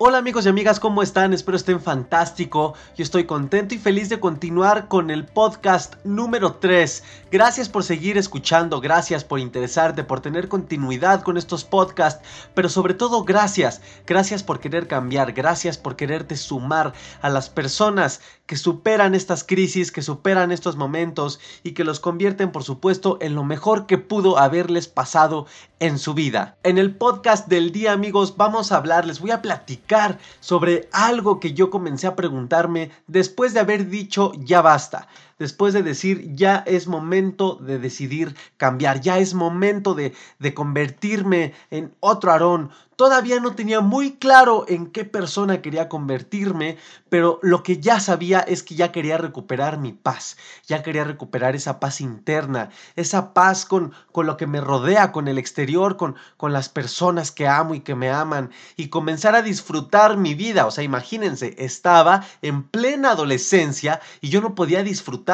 Hola amigos y amigas, ¿cómo están? Espero estén fantástico. Yo estoy contento y feliz de continuar con el podcast número 3. Gracias por seguir escuchando, gracias por interesarte, por tener continuidad con estos podcasts, pero sobre todo gracias, gracias por querer cambiar, gracias por quererte sumar a las personas que superan estas crisis, que superan estos momentos y que los convierten, por supuesto, en lo mejor que pudo haberles pasado en su vida. En el podcast del día, amigos, vamos a hablar, les voy a platicar sobre algo que yo comencé a preguntarme después de haber dicho ya basta después de decir ya es momento de decidir cambiar, ya es momento de, de convertirme en otro Aarón. Todavía no tenía muy claro en qué persona quería convertirme, pero lo que ya sabía es que ya quería recuperar mi paz, ya quería recuperar esa paz interna, esa paz con, con lo que me rodea, con el exterior, con, con las personas que amo y que me aman, y comenzar a disfrutar mi vida. O sea, imagínense, estaba en plena adolescencia y yo no podía disfrutar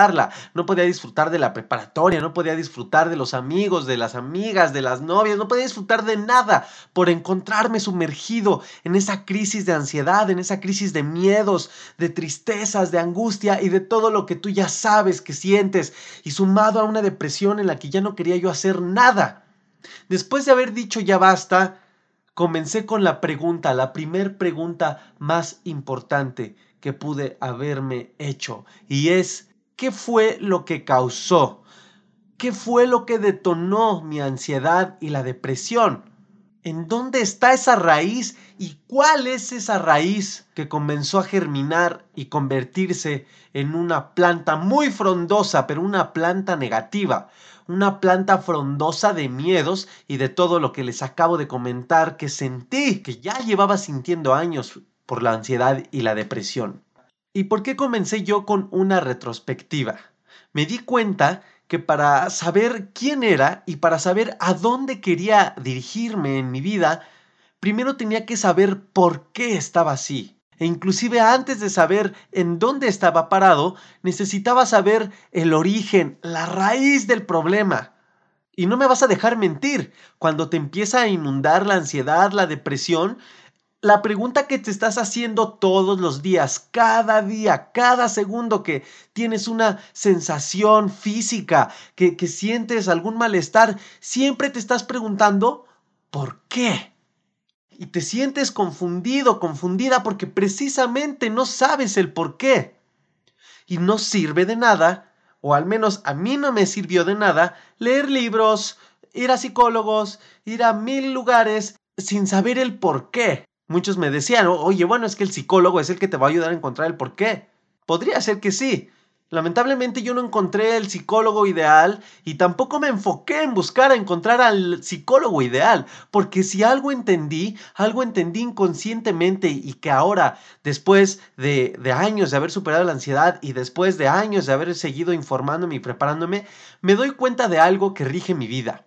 no podía disfrutar de la preparatoria, no podía disfrutar de los amigos, de las amigas, de las novias, no podía disfrutar de nada por encontrarme sumergido en esa crisis de ansiedad, en esa crisis de miedos, de tristezas, de angustia y de todo lo que tú ya sabes que sientes y sumado a una depresión en la que ya no quería yo hacer nada. Después de haber dicho ya basta, comencé con la pregunta, la primer pregunta más importante que pude haberme hecho y es ¿Qué fue lo que causó? ¿Qué fue lo que detonó mi ansiedad y la depresión? ¿En dónde está esa raíz y cuál es esa raíz que comenzó a germinar y convertirse en una planta muy frondosa, pero una planta negativa? Una planta frondosa de miedos y de todo lo que les acabo de comentar que sentí, que ya llevaba sintiendo años por la ansiedad y la depresión. ¿Y por qué comencé yo con una retrospectiva? Me di cuenta que para saber quién era y para saber a dónde quería dirigirme en mi vida, primero tenía que saber por qué estaba así. E inclusive antes de saber en dónde estaba parado, necesitaba saber el origen, la raíz del problema. Y no me vas a dejar mentir, cuando te empieza a inundar la ansiedad, la depresión, la pregunta que te estás haciendo todos los días, cada día, cada segundo que tienes una sensación física, que, sientes algún malestar, siempre te estás preguntando, ¿por qué? Y te sientes confundido, confundida, porque precisamente no sabes el por qué. Y no sirve de nada, o al menos a mí no me sirvió de nada, leer libros, ir a psicólogos, ir a mil lugares sin saber el por qué. Muchos me decían, oye, bueno, es que el psicólogo es el que te va a ayudar a encontrar el por qué. Podría ser que sí. Lamentablemente yo no encontré el psicólogo ideal y tampoco me enfoqué en buscar a encontrar al psicólogo ideal, porque si algo entendí, algo entendí inconscientemente y que ahora, después de, de años de haber superado la ansiedad y después de años de haber seguido informándome y preparándome, me doy cuenta de algo que rige mi vida.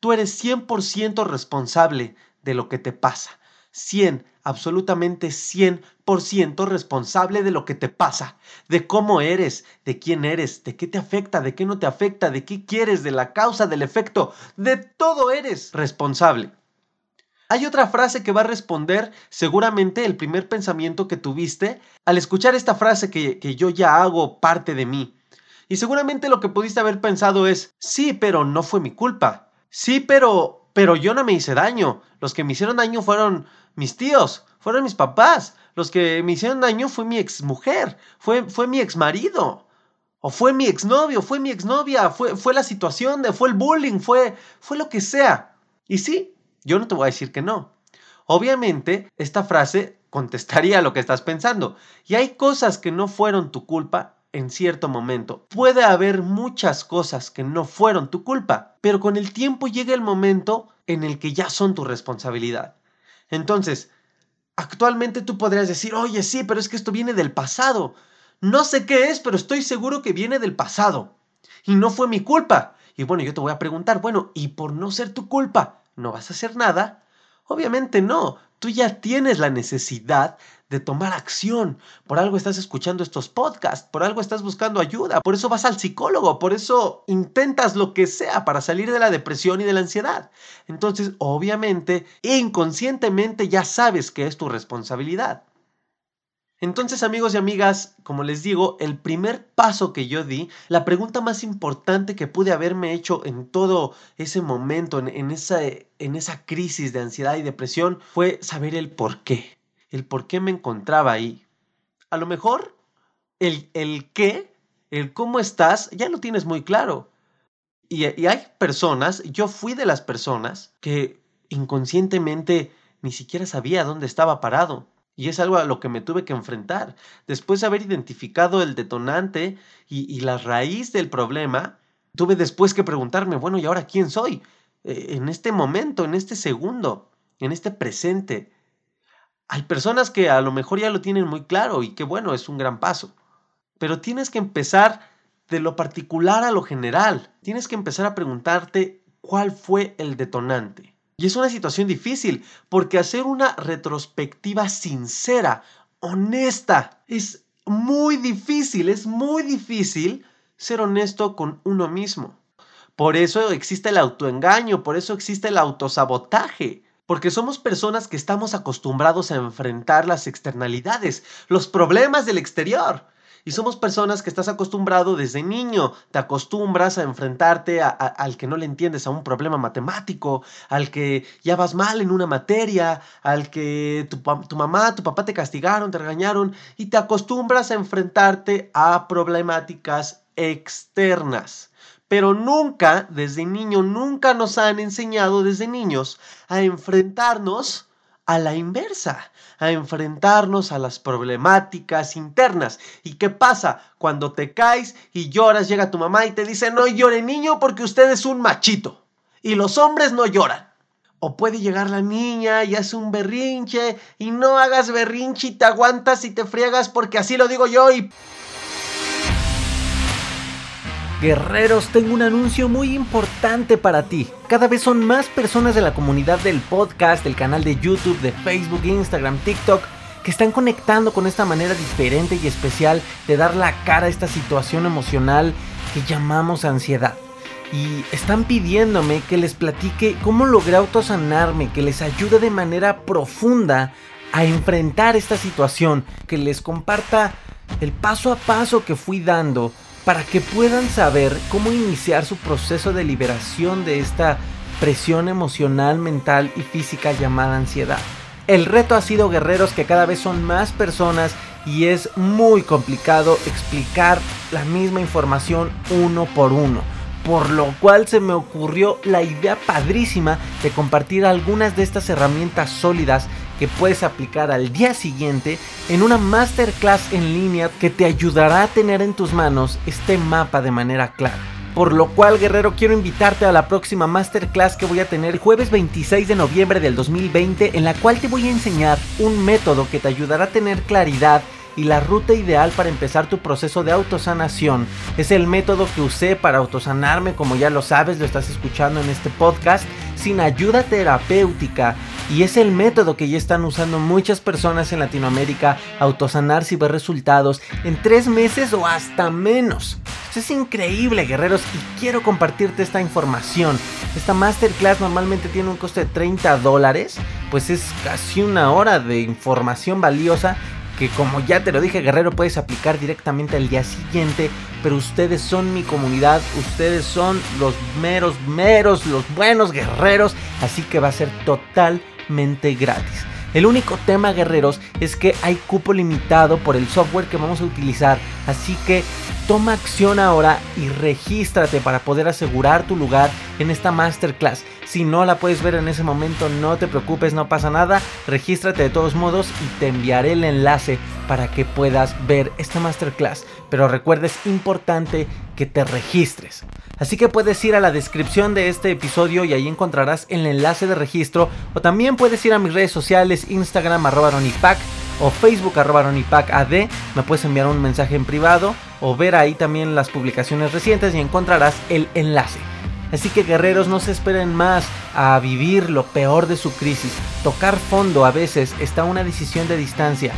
Tú eres 100% responsable de lo que te pasa. 100, absolutamente 100% responsable de lo que te pasa, de cómo eres, de quién eres, de qué te afecta, de qué no te afecta, de qué quieres, de la causa, del efecto, de todo eres responsable. Hay otra frase que va a responder seguramente el primer pensamiento que tuviste al escuchar esta frase que, que yo ya hago parte de mí. Y seguramente lo que pudiste haber pensado es, sí, pero no fue mi culpa. Sí, pero pero yo no me hice daño. Los que me hicieron daño fueron mis tíos, fueron mis papás. Los que me hicieron daño fue mi exmujer, fue, fue mi exmarido. O fue mi exnovio, fue mi exnovia, fue, fue la situación, de, fue el bullying, fue, fue lo que sea. Y sí, yo no te voy a decir que no. Obviamente, esta frase contestaría lo que estás pensando. Y hay cosas que no fueron tu culpa en cierto momento. Puede haber muchas cosas que no fueron tu culpa, pero con el tiempo llega el momento en el que ya son tu responsabilidad. Entonces, actualmente tú podrías decir, oye, sí, pero es que esto viene del pasado. No sé qué es, pero estoy seguro que viene del pasado. Y no fue mi culpa. Y bueno, yo te voy a preguntar, bueno, ¿y por no ser tu culpa, no vas a hacer nada? Obviamente no, tú ya tienes la necesidad de tomar acción. Por algo estás escuchando estos podcasts, por algo estás buscando ayuda, por eso vas al psicólogo, por eso intentas lo que sea para salir de la depresión y de la ansiedad. Entonces, obviamente, inconscientemente ya sabes que es tu responsabilidad. Entonces amigos y amigas, como les digo, el primer paso que yo di, la pregunta más importante que pude haberme hecho en todo ese momento, en, esa, en esa crisis de ansiedad y depresión, fue saber el por qué, el por qué me encontraba ahí. A lo mejor el, el qué, el cómo estás, ya lo tienes muy claro. Y, hay personas, yo fui de las personas que inconscientemente ni siquiera sabía dónde estaba parado y es algo a lo que me tuve que enfrentar. Después de haber identificado el detonante y, la raíz del problema, tuve después que preguntarme, bueno, ¿y ahora quién soy? Eh, en este momento, en este segundo, en este presente. Hay personas que a lo mejor ya lo tienen muy claro y que bueno, es un gran paso. Pero tienes que empezar de lo particular a lo general. Tienes que empezar a preguntarte cuál fue el detonante. Y es una situación difícil, porque hacer una retrospectiva sincera, honesta, es muy difícil, es muy difícil ser honesto con uno mismo. Por eso existe el autoengaño, por eso existe el autosabotaje, porque somos personas que estamos acostumbrados a enfrentar las externalidades, los problemas del exterior. Y somos personas que estás acostumbrado desde niño, te acostumbras a enfrentarte al que no le entiendes a un problema matemático, al que ya vas mal en una materia, al que tu, tu mamá, tu papá te castigaron, te regañaron, y te acostumbras a enfrentarte a problemáticas externas. Pero nunca, desde niño, nunca nos han enseñado desde niños a enfrentarnos a la inversa, a enfrentarnos a las problemáticas internas. ¿Y qué pasa? Cuando te caes y lloras, llega tu mamá y te dice, no llore niño porque usted es un machito. Y los hombres no lloran. O puede llegar la niña y hace un berrinche y no hagas berrinche y te aguantas y te friegas porque así lo digo yo y... Guerreros, tengo un anuncio muy importante para ti. Cada vez son más personas de la comunidad del podcast, del canal de YouTube, de Facebook, Instagram, TikTok, que están conectando con esta manera diferente y especial de dar la cara a esta situación emocional que llamamos ansiedad. Y están pidiéndome que les platique cómo logré autosanarme, que les ayude de manera profunda a enfrentar esta situación, que les comparta el paso a paso que fui dando para que puedan saber cómo iniciar su proceso de liberación de esta presión emocional, mental y física llamada ansiedad. El reto ha sido guerreros que cada vez son más personas y es muy complicado explicar la misma información uno por uno. Por lo cual se me ocurrió la idea padrísima de compartir algunas de estas herramientas sólidas que puedes aplicar al día siguiente en una masterclass en línea que te ayudará a tener en tus manos este mapa de manera clara. Por lo cual, guerrero, quiero invitarte a la próxima masterclass que voy a tener jueves 26 de noviembre del 2020, en la cual te voy a enseñar un método que te ayudará a tener claridad y la ruta ideal para empezar tu proceso de autosanación. Es el método que usé para autosanarme, como ya lo sabes, lo estás escuchando en este podcast, sin ayuda terapéutica y es el método que ya están usando muchas personas en Latinoamérica, autosanarse y ver resultados en tres meses o hasta menos. Es increíble, guerreros, y quiero compartirte esta información. Esta masterclass normalmente tiene un coste de 30 dólares, pues es casi una hora de información valiosa que como ya te lo dije guerrero puedes aplicar directamente al día siguiente, pero ustedes son mi comunidad, ustedes son los meros, meros, los buenos guerreros, así que va a ser total gratis. El único tema, guerreros, es que hay cupo limitado por el software que vamos a utilizar. Así que toma acción ahora y regístrate para poder asegurar tu lugar en esta masterclass. Si no la puedes ver en ese momento, no te preocupes, no pasa nada. Regístrate de todos modos y te enviaré el enlace para que puedas ver esta masterclass. Pero recuerda, es importante que te registres. Así que puedes ir a la descripción de este episodio y ahí encontrarás el enlace de registro. O también puedes ir a mis redes sociales, Instagram arroba ronipac o Facebook arroba ad. Me puedes enviar un mensaje en privado o ver ahí también las publicaciones recientes y encontrarás el enlace. Así que guerreros no se esperen más a vivir lo peor de su crisis. Tocar fondo a veces está una decisión de distancia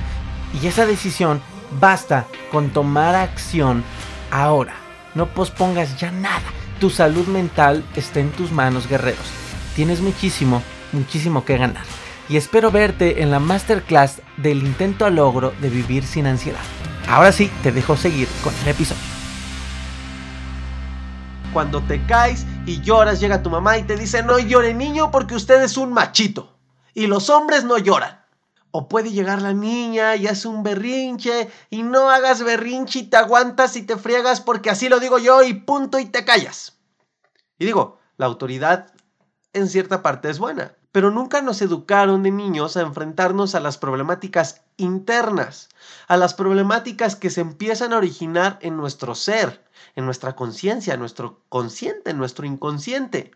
y esa decisión basta con tomar acción ahora. No pospongas ya nada. Tu salud mental está en tus manos, guerreros. Tienes muchísimo, muchísimo que ganar. Y espero verte en la masterclass del intento a logro de vivir sin ansiedad. Ahora sí, te dejo seguir con el episodio. Cuando te caes y lloras, llega tu mamá y te dice, no llore niño porque usted es un machito. Y los hombres no lloran. O puede llegar la niña y hace un berrinche y no hagas berrinche y te aguantas y te friegas porque así lo digo yo y punto y te callas. Y digo, la autoridad en cierta parte es buena, pero nunca nos educaron de niños a enfrentarnos a las problemáticas internas, a las problemáticas que se empiezan a originar en nuestro ser, en nuestra conciencia, en nuestro consciente, en nuestro inconsciente.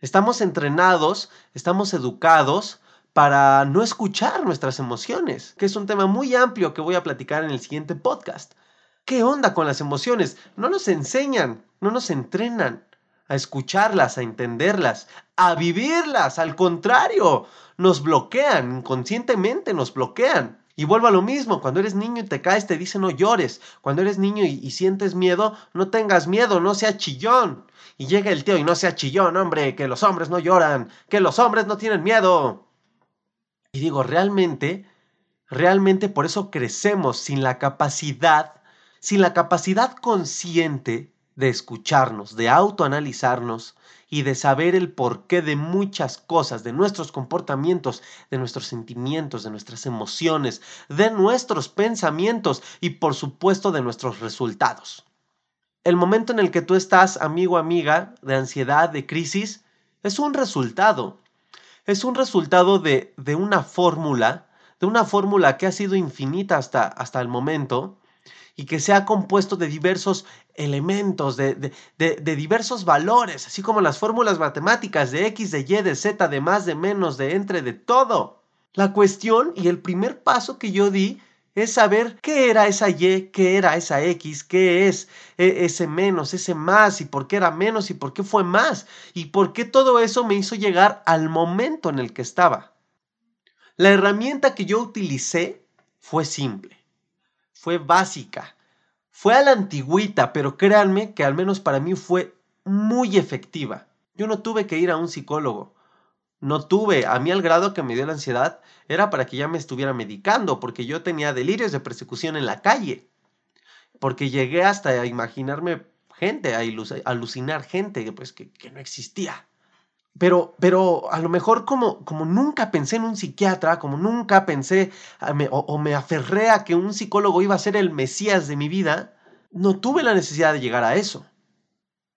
Estamos entrenados, estamos educados para no escuchar nuestras emociones, que es un tema muy amplio que voy a platicar en el siguiente podcast. ¿Qué onda con las emociones? No nos enseñan, no nos entrenan a escucharlas, a entenderlas, a vivirlas. Al contrario, nos bloquean, inconscientemente nos bloquean. Y vuelvo a lo mismo, cuando eres niño y te caes te dicen no llores. Cuando eres niño y, y, sientes miedo, no tengas miedo, no sea chillón. Y llega el tío y no sea chillón, hombre, que los hombres no lloran, que los hombres no tienen miedo. Y digo, realmente, realmente por eso crecemos sin la capacidad, sin la capacidad consciente de escucharnos, de autoanalizarnos y de saber el porqué de muchas cosas, de nuestros comportamientos, de nuestros sentimientos, de nuestras emociones, de nuestros pensamientos y por supuesto de nuestros resultados. El momento en el que tú estás, amigo, amiga, de ansiedad, de crisis, es un resultado es un resultado de, de una fórmula, de una fórmula que ha sido infinita hasta, hasta el momento y que se ha compuesto de diversos elementos, de, de, de, diversos valores, así como las fórmulas matemáticas de X, de Y, de Z, de más, de menos, de entre, de todo. La cuestión y el primer paso que yo di es saber qué era esa Y, qué era esa X, qué es e, ese menos, ese más, y por qué era menos y por qué fue más, y por qué todo eso me hizo llegar al momento en el que estaba. La herramienta que yo utilicé fue simple, fue básica, fue a la antigüita, pero créanme que al menos para mí fue muy efectiva. Yo no tuve que ir a un psicólogo. No tuve, a mí al grado que me dio la ansiedad era para que ya me estuviera medicando, porque yo tenía delirios de persecución en la calle, porque llegué hasta a imaginarme gente, a alucinar gente pues, que, que no existía. Pero, pero a lo mejor como, como nunca pensé en un psiquiatra, como nunca pensé o, o me aferré a que un psicólogo iba a ser el mesías de mi vida, no tuve la necesidad de llegar a eso.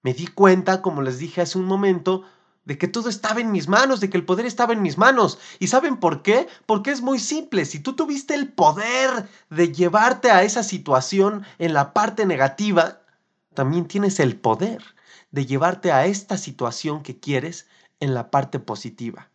Me di cuenta, como les dije hace un momento, de que todo estaba en mis manos, de que el poder estaba en mis manos. ¿Y saben por qué? Porque es muy simple. Si tú tuviste el poder de llevarte a esa situación en la parte negativa, también tienes el poder de llevarte a esta situación que quieres en la parte positiva.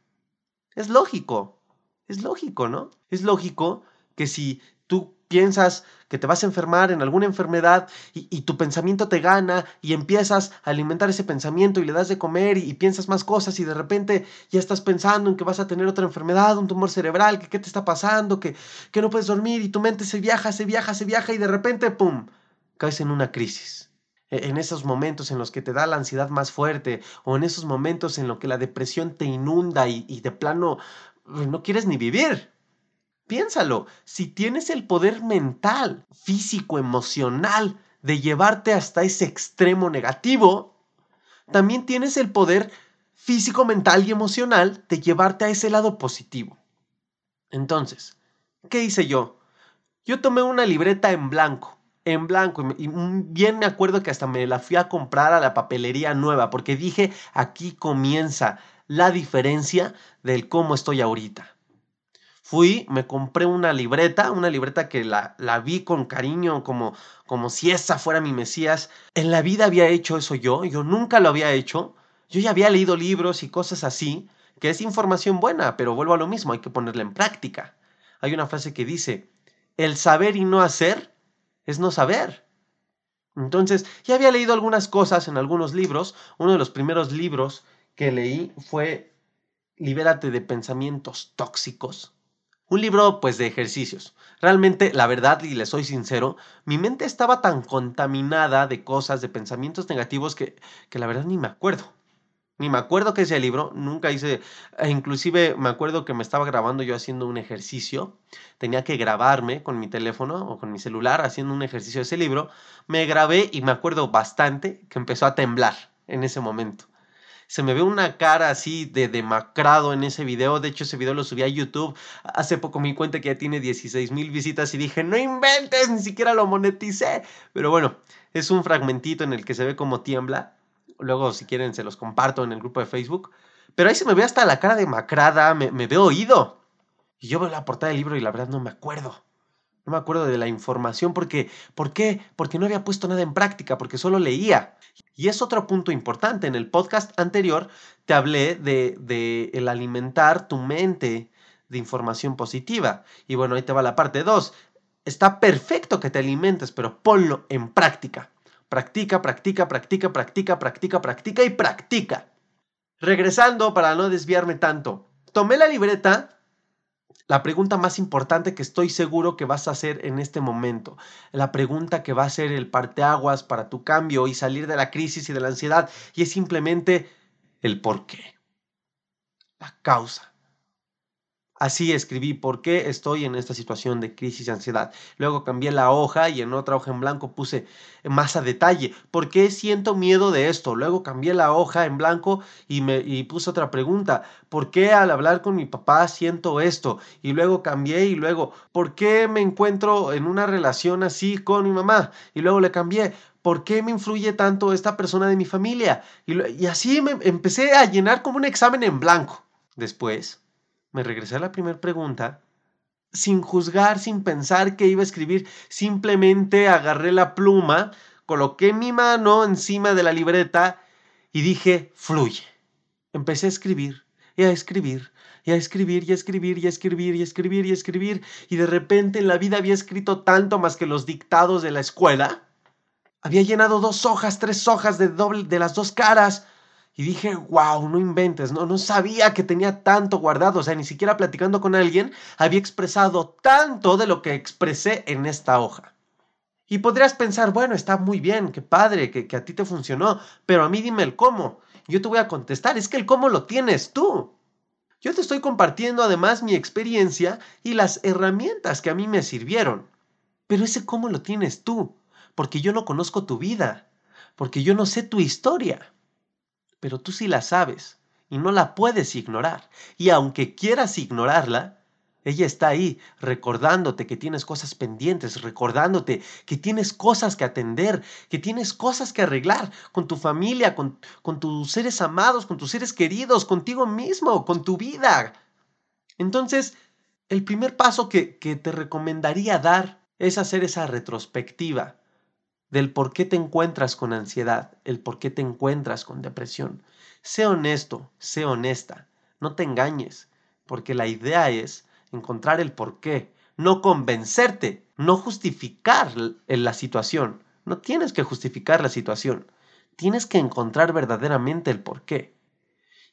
Es lógico, es lógico, ¿no? Es lógico que si tú piensas que te vas a enfermar en alguna enfermedad y, tu pensamiento te gana y empiezas a alimentar ese pensamiento y le das de comer y, piensas más cosas y de repente ya estás pensando en que vas a tener otra enfermedad, un tumor cerebral, que qué te está pasando, que, que no puedes dormir y tu mente se viaja, se viaja, se viaja y de repente, ¡pum!, caes en una crisis. E, en esos momentos en los que te da la ansiedad más fuerte o en esos momentos en los que la depresión te inunda y, y de plano no quieres ni vivir. Piénsalo, si tienes el poder mental, físico, emocional de llevarte hasta ese extremo negativo, también tienes el poder físico, mental y emocional de llevarte a ese lado positivo. Entonces, ¿qué hice yo? Yo tomé una libreta en blanco, en blanco, y bien me acuerdo que hasta me la fui a comprar a la papelería nueva, porque dije, aquí comienza la diferencia del cómo estoy ahorita. Fui, me compré una libreta, una libreta que la, la vi con cariño, como, como si esa fuera mi Mesías. En la vida había hecho eso yo, yo nunca lo había hecho. Yo ya había leído libros y cosas así, que es información buena, pero vuelvo a lo mismo, hay que ponerla en práctica. Hay una frase que dice, el saber y no hacer es no saber. Entonces, ya había leído algunas cosas en algunos libros. Uno de los primeros libros que leí fue Libérate de pensamientos tóxicos. Un libro pues de ejercicios. Realmente, la verdad, y le soy sincero, mi mente estaba tan contaminada de cosas, de pensamientos negativos que, que la verdad ni me acuerdo. Ni me acuerdo que ese libro, nunca hice, e inclusive me acuerdo que me estaba grabando yo haciendo un ejercicio, tenía que grabarme con mi teléfono o con mi celular haciendo un ejercicio de ese libro, me grabé y me acuerdo bastante que empezó a temblar en ese momento. Se me ve una cara así de demacrado en ese video. De hecho, ese video lo subí a YouTube. Hace poco me cuenta que ya tiene 16 mil visitas y dije, no inventes, ni siquiera lo moneticé. Pero bueno, es un fragmentito en el que se ve como tiembla Luego, si quieren, se los comparto en el grupo de Facebook. Pero ahí se me ve hasta la cara demacrada, me, me veo oído. Y yo veo la portada del libro y la verdad no me acuerdo. No me acuerdo de la información porque, ¿por qué? Porque no había puesto nada en práctica, porque solo leía. Y es otro punto importante. En el podcast anterior te hablé de, de el alimentar tu mente de información positiva. Y bueno, ahí te va la parte 2. Está perfecto que te alimentes, pero ponlo en práctica. Practica, practica, practica, practica, practica, practica y practica. Regresando para no desviarme tanto, tomé la libreta. La pregunta más importante que estoy seguro que vas a hacer en este momento, la pregunta que va a ser el parteaguas para tu cambio y salir de la crisis y de la ansiedad, y es simplemente el por qué, la causa. Así escribí por qué estoy en esta situación de crisis y ansiedad. Luego cambié la hoja y en otra hoja en blanco puse más a detalle. ¿Por qué siento miedo de esto? Luego cambié la hoja en blanco y me y puse otra pregunta. ¿Por qué al hablar con mi papá siento esto? Y luego cambié y luego, ¿por qué me encuentro en una relación así con mi mamá? Y luego le cambié. ¿Por qué me influye tanto esta persona de mi familia? Y, y así me empecé a llenar como un examen en blanco. Después me regresé a la primera pregunta, sin juzgar, sin pensar que iba a escribir, simplemente agarré la pluma, coloqué mi mano encima de la libreta y dije, fluye. Empecé a escribir y a escribir y a escribir y a escribir y a escribir y a escribir y a escribir y de repente en la vida había escrito tanto más que los dictados de la escuela. Había llenado dos hojas, tres hojas de doble de las dos caras y dije, wow, no inventes, no, no sabía que tenía tanto guardado, o sea, ni siquiera platicando con alguien había expresado tanto de lo que expresé en esta hoja. Y podrías pensar, bueno, está muy bien, qué padre, que, que a ti te funcionó, pero a mí dime el cómo. Yo te voy a contestar, es que el cómo lo tienes tú. Yo te estoy compartiendo además mi experiencia y las herramientas que a mí me sirvieron. Pero ese cómo lo tienes tú, porque yo no conozco tu vida, porque yo no sé tu historia pero tú sí la sabes y no la puedes ignorar. Y aunque quieras ignorarla, ella está ahí recordándote que tienes cosas pendientes, recordándote que tienes cosas que atender, que tienes cosas que arreglar con tu familia, con, con tus seres amados, con tus seres queridos, contigo mismo, con tu vida. Entonces, el primer paso que, que te recomendaría dar es hacer esa retrospectiva del por qué te encuentras con ansiedad, el por qué te encuentras con depresión. Sé honesto, sé honesta, no te engañes, porque la idea es encontrar el por qué, no convencerte, no justificar la situación. No tienes que justificar la situación, tienes que encontrar verdaderamente el por qué.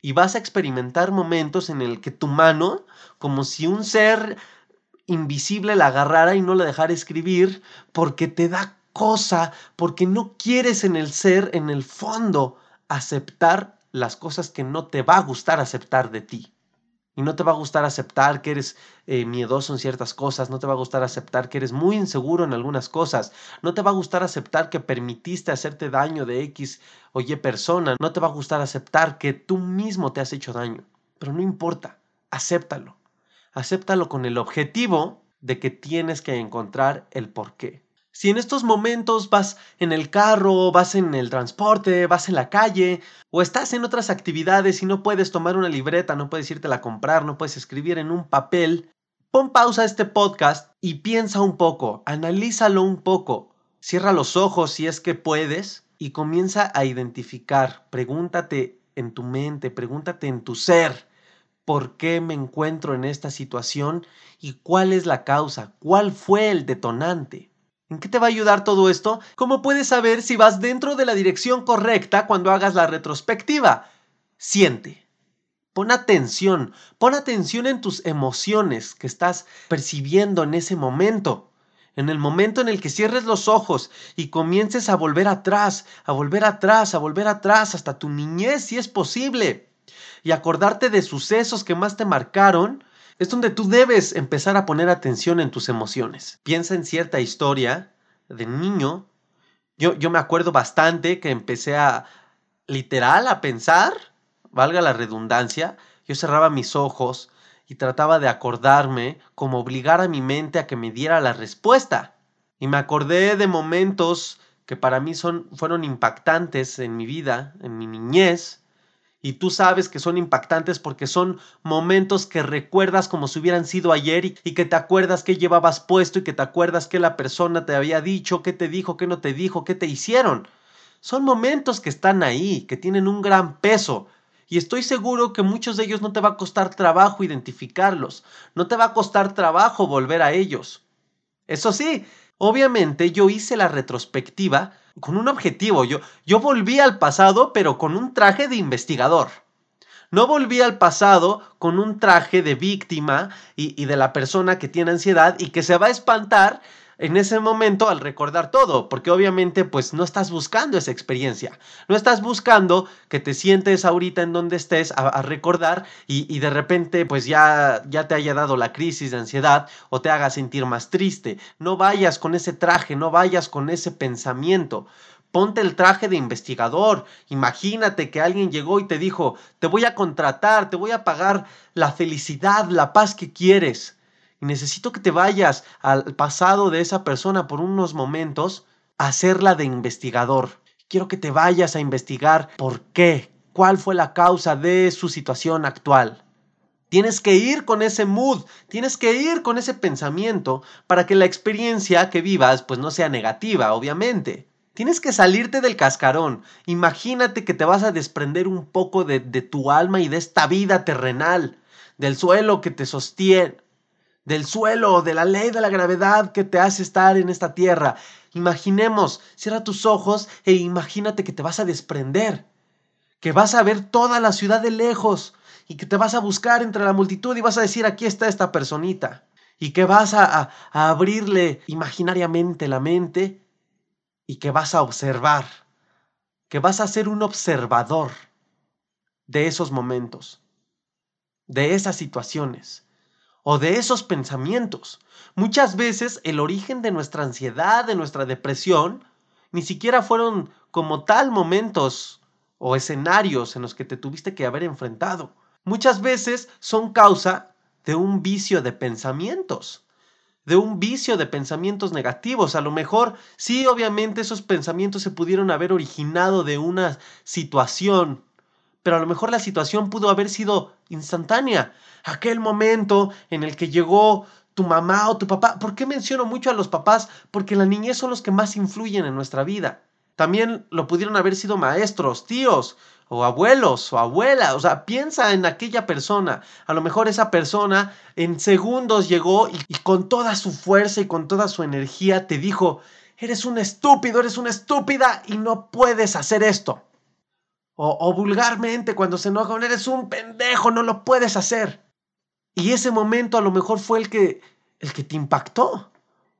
Y vas a experimentar momentos en el que tu mano, como si un ser invisible la agarrara y no la dejara escribir, porque te da cosa porque no quieres en el ser, en el fondo, aceptar las cosas que no te va a gustar aceptar de ti. Y no te va a gustar aceptar que eres eh, miedoso en ciertas cosas, no te va a gustar aceptar que eres muy inseguro en algunas cosas, no te va a gustar aceptar que permitiste hacerte daño de X o Y persona, no te va a gustar aceptar que tú mismo te has hecho daño. Pero no importa, acéptalo. Acéptalo con el objetivo de que tienes que encontrar el porqué. Si en estos momentos vas en el carro, vas en el transporte, vas en la calle o estás en otras actividades y no puedes tomar una libreta, no puedes irte a comprar, no puedes escribir en un papel, pon pausa a este podcast y piensa un poco, analízalo un poco, cierra los ojos si es que puedes y comienza a identificar, pregúntate en tu mente, pregúntate en tu ser, ¿por qué me encuentro en esta situación y cuál es la causa? ¿Cuál fue el detonante? ¿En qué te va a ayudar todo esto? ¿Cómo puedes saber si vas dentro de la dirección correcta cuando hagas la retrospectiva? Siente. Pon atención, pon atención en tus emociones que estás percibiendo en ese momento. En el momento en el que cierres los ojos y comiences a volver atrás, a volver atrás, a volver atrás, hasta tu niñez si es posible, y acordarte de sucesos que más te marcaron, es donde tú debes empezar a poner atención en tus emociones. Piensa en cierta historia de niño. Yo, yo me acuerdo bastante que empecé a, literal, a pensar, valga la redundancia, yo cerraba mis ojos y trataba de acordarme como obligar a mi mente a que me diera la respuesta. Y me acordé de momentos que para mí son, fueron impactantes en mi vida, en mi niñez, y tú sabes que son impactantes porque son momentos que recuerdas como si hubieran sido ayer y, que te acuerdas que llevabas puesto y que te acuerdas que la persona te había dicho, qué te dijo, qué no te dijo, qué te hicieron. Son momentos que están ahí, que tienen un gran peso, y estoy seguro que muchos de ellos no te va a costar trabajo identificarlos, no te va a costar trabajo volver a ellos. Eso sí, obviamente yo hice la retrospectiva con un objetivo, yo, yo volví al pasado pero con un traje de investigador. No volví al pasado con un traje de víctima y, y de la persona que tiene ansiedad y que se va a espantar en ese momento al recordar todo, porque obviamente pues no estás buscando esa experiencia, no estás buscando que te sientes ahorita en donde estés a, recordar y, y, de repente pues ya, ya te haya dado la crisis de ansiedad o te haga sentir más triste. No vayas con ese traje, no vayas con ese pensamiento. Ponte el traje de investigador. Imagínate que alguien llegó y te dijo, te voy a contratar, te voy a pagar la felicidad, la paz que quieres y necesito que te vayas al pasado de esa persona por unos momentos a hacerla de investigador. Quiero que te vayas a investigar por qué, cuál fue la causa de su situación actual. Tienes que ir con ese mood, tienes que ir con ese pensamiento para que la experiencia que vivas pues no sea negativa, obviamente. Tienes que salirte del cascarón. Imagínate que te vas a desprender un poco de, de tu alma y de esta vida terrenal, del suelo que te sostiene, del suelo, de la ley de la gravedad que te hace estar en esta tierra. Imaginemos, cierra tus ojos e imagínate que te vas a desprender, que vas a ver toda la ciudad de lejos y que te vas a buscar entre la multitud y vas a decir, aquí está esta personita. Y que vas a, a abrirle imaginariamente la mente y que vas a observar, que vas a ser un observador de esos momentos, de esas situaciones o de esos pensamientos. Muchas veces el origen de nuestra ansiedad, de nuestra depresión, ni siquiera fueron como tal momentos o escenarios en los que te tuviste que haber enfrentado. Muchas veces son causa de un vicio de pensamientos, de un vicio de pensamientos negativos. A lo mejor, sí, obviamente esos pensamientos se pudieron haber originado de una situación pero a lo mejor la situación pudo haber sido instantánea. Aquel momento en el que llegó tu mamá o tu papá. ¿Por qué menciono mucho a los papás? Porque la niñez son los que más influyen en nuestra vida. También lo pudieron haber sido maestros, tíos, o abuelos, o abuela. O sea, piensa en aquella persona. A lo mejor esa persona en segundos llegó y, y con toda su fuerza y con toda su energía te dijo, eres un estúpido, eres una estúpida y no puedes hacer esto. O, vulgarmente cuando se enoja, eres un pendejo, no lo puedes hacer. Y ese momento a lo mejor fue el que, el que te impactó,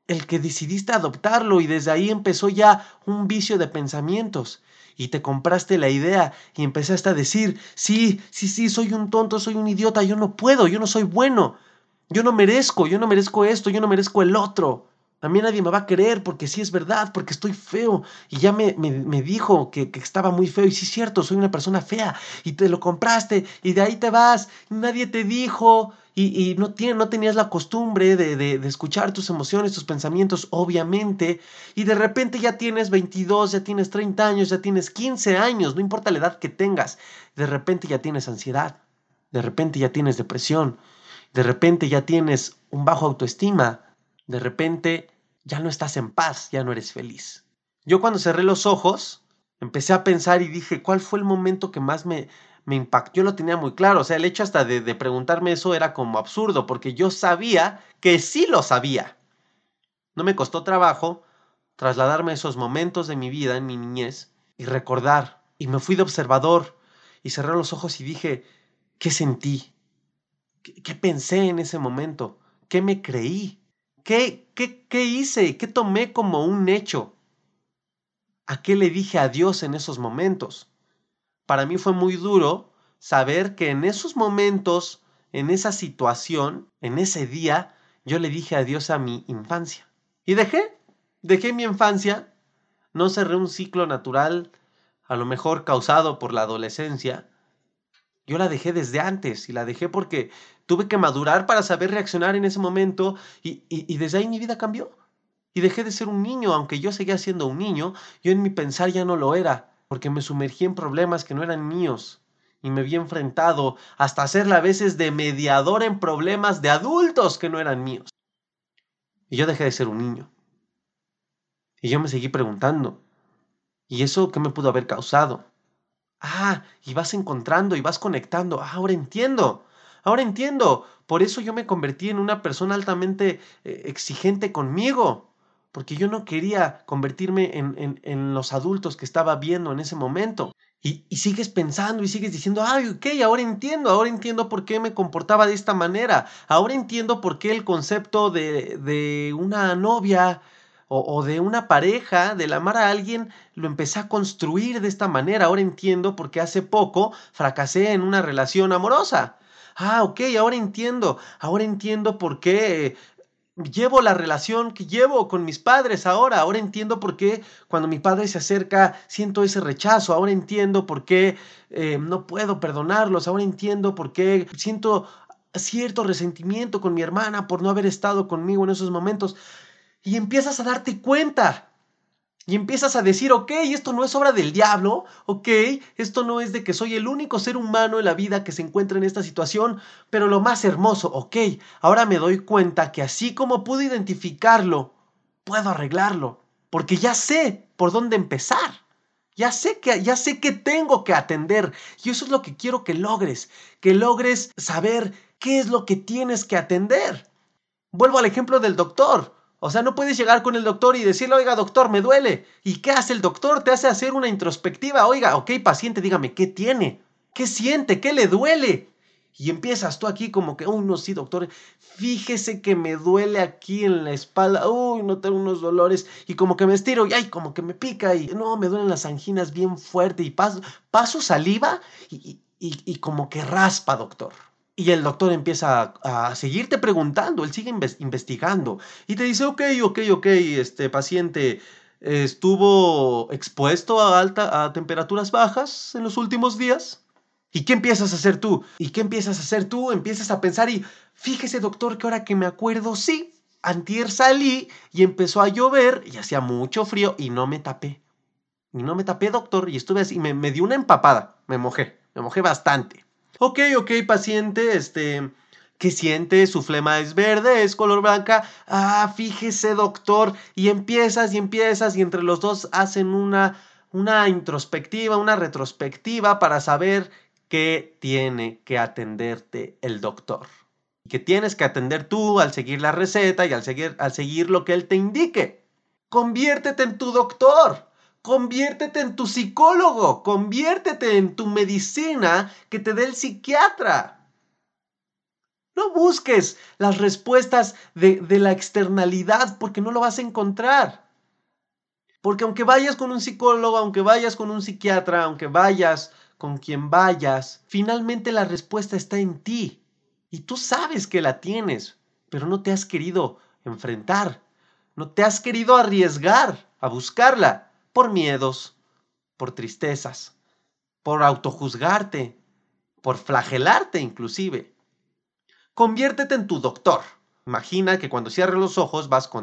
el que decidiste adoptarlo y desde ahí empezó ya un vicio de pensamientos. Y te compraste la idea y empezaste a decir, sí, sí, sí, soy un tonto, soy un idiota, yo no puedo, yo no soy bueno, yo no merezco, yo no merezco esto, yo no merezco el otro. A mí nadie me va a querer porque sí es verdad, porque estoy feo. Y ya me, me, dijo que, que, estaba muy feo. Y sí es cierto, soy una persona fea. Y te lo compraste y de ahí te vas. Nadie te dijo. Y, y no, tiene, no tenías la costumbre de, de, de, escuchar tus emociones, tus pensamientos, obviamente. Y de repente ya tienes 22, ya tienes 30 años, ya tienes 15 años, no importa la edad que tengas. De repente ya tienes ansiedad. De repente ya tienes depresión. De repente ya tienes un bajo autoestima de repente ya no estás en paz, ya no eres feliz. Yo cuando cerré los ojos, empecé a pensar y dije, ¿cuál fue el momento que más me, me impactó? Yo lo tenía muy claro, o sea, el hecho hasta de, de preguntarme eso era como absurdo, porque yo sabía que sí lo sabía. No me costó trabajo trasladarme a esos momentos de mi vida, en mi niñez, y recordar. Y me fui de observador y cerré los ojos y dije, ¿qué sentí? ¿Qué, pensé en ese momento? ¿Qué me creí? ¿Qué, qué, ¿Qué hice? ¿Qué tomé como un hecho? ¿A qué le dije adiós en esos momentos? Para mí fue muy duro saber que en esos momentos, en esa situación, en ese día, yo le dije adiós a mi infancia. Y dejé, dejé mi infancia, no cerré un ciclo natural, a lo mejor causado por la adolescencia. Yo la dejé desde antes y la dejé porque tuve que madurar para saber reaccionar en ese momento y, y, desde ahí mi vida cambió. Y dejé de ser un niño, aunque yo seguía siendo un niño, yo en mi pensar ya no lo era, porque me sumergí en problemas que no eran míos y me vi enfrentado hasta hacerla a veces de mediador en problemas de adultos que no eran míos. Y yo dejé de ser un niño. Y yo me seguí preguntando, ¿y eso qué me pudo haber causado? Ah, y vas encontrando y vas conectando. Ah, ahora entiendo. Ahora entiendo. Por eso yo me convertí en una persona altamente eh, exigente conmigo porque yo no quería convertirme en, en, los adultos que estaba viendo en ese momento. Y, sigues pensando y sigues diciendo, ay, ok, ahora entiendo, ahora entiendo por qué me comportaba de esta manera, ahora entiendo por qué el concepto de, de una novia o, o, de una pareja, del amar a alguien, lo empecé a construir de esta manera, ahora entiendo por qué hace poco fracasé en una relación amorosa. Ah, ok, ahora entiendo, ahora entiendo por qué llevo la relación que llevo con mis padres ahora. Ahora entiendo por qué cuando mi padre se acerca siento ese rechazo. Ahora entiendo por qué eh, no puedo perdonarlos. Ahora entiendo por qué siento cierto resentimiento con mi hermana por no haber estado conmigo en esos momentos. Y empiezas a darte cuenta y empiezas a decir, ok, esto no es obra del diablo, ok, esto no es de que soy el único ser humano en la vida que se encuentra en esta situación, pero lo más hermoso, ok, ahora me doy cuenta que así como pude identificarlo, puedo arreglarlo, porque ya sé por dónde empezar. Ya sé que ya sé que tengo que atender y eso es lo que quiero que logres, que logres saber qué es lo que tienes que atender. Vuelvo al ejemplo del doctor. O sea, no puedes llegar con el doctor y decirle, oiga, doctor, me duele. ¿Y qué hace el doctor? Te hace hacer una introspectiva. Oiga, ok, paciente, dígame, ¿qué tiene? ¿Qué siente? ¿Qué le duele? Y empiezas tú aquí como que, uy, no, sí, doctor, fíjese que me duele aquí en la espalda, uy, no tengo unos dolores, y como que me estiro, y ay, como que me pica, y no, me duelen las anginas bien fuerte, y paso, paso saliva, y, como que raspa, doctor. Y el doctor empieza a, seguirte preguntando, él sigue investigando y te dice, ok, ok, ok, este paciente estuvo expuesto a, alta, a temperaturas bajas en los últimos días. ¿Y qué empiezas a hacer tú? ¿Y qué empiezas a hacer tú? Empiezas a pensar y fíjese doctor que ahora que me acuerdo, sí, antier salí y empezó a llover y hacía mucho frío y no me tapé. Y no me tapé, doctor, y estuve así, me, me dio una empapada, me mojé, me mojé bastante. Ok, ok, paciente, este, ¿qué siente? Su flema es verde, es color blanca. Ah, fíjese, doctor. Y empiezas y empiezas y entre los dos hacen una, una introspectiva, una retrospectiva para saber qué tiene que atenderte el doctor. Que tienes que atender tú al seguir la receta y al seguir, al seguir lo que él te indique. Conviértete en tu doctor. Conviértete en tu psicólogo, conviértete en tu medicina que te dé el psiquiatra. No busques las respuestas de, de, la externalidad porque no lo vas a encontrar. Porque aunque vayas con un psicólogo, aunque vayas con un psiquiatra, aunque vayas con quien vayas, finalmente la respuesta está en ti. Y tú sabes que la tienes, pero no te has querido enfrentar, no te has querido arriesgar a buscarla por miedos, por tristezas, por autojuzgarte, por flagelarte inclusive. Conviértete en tu doctor. Imagina que cuando cierres los ojos vas con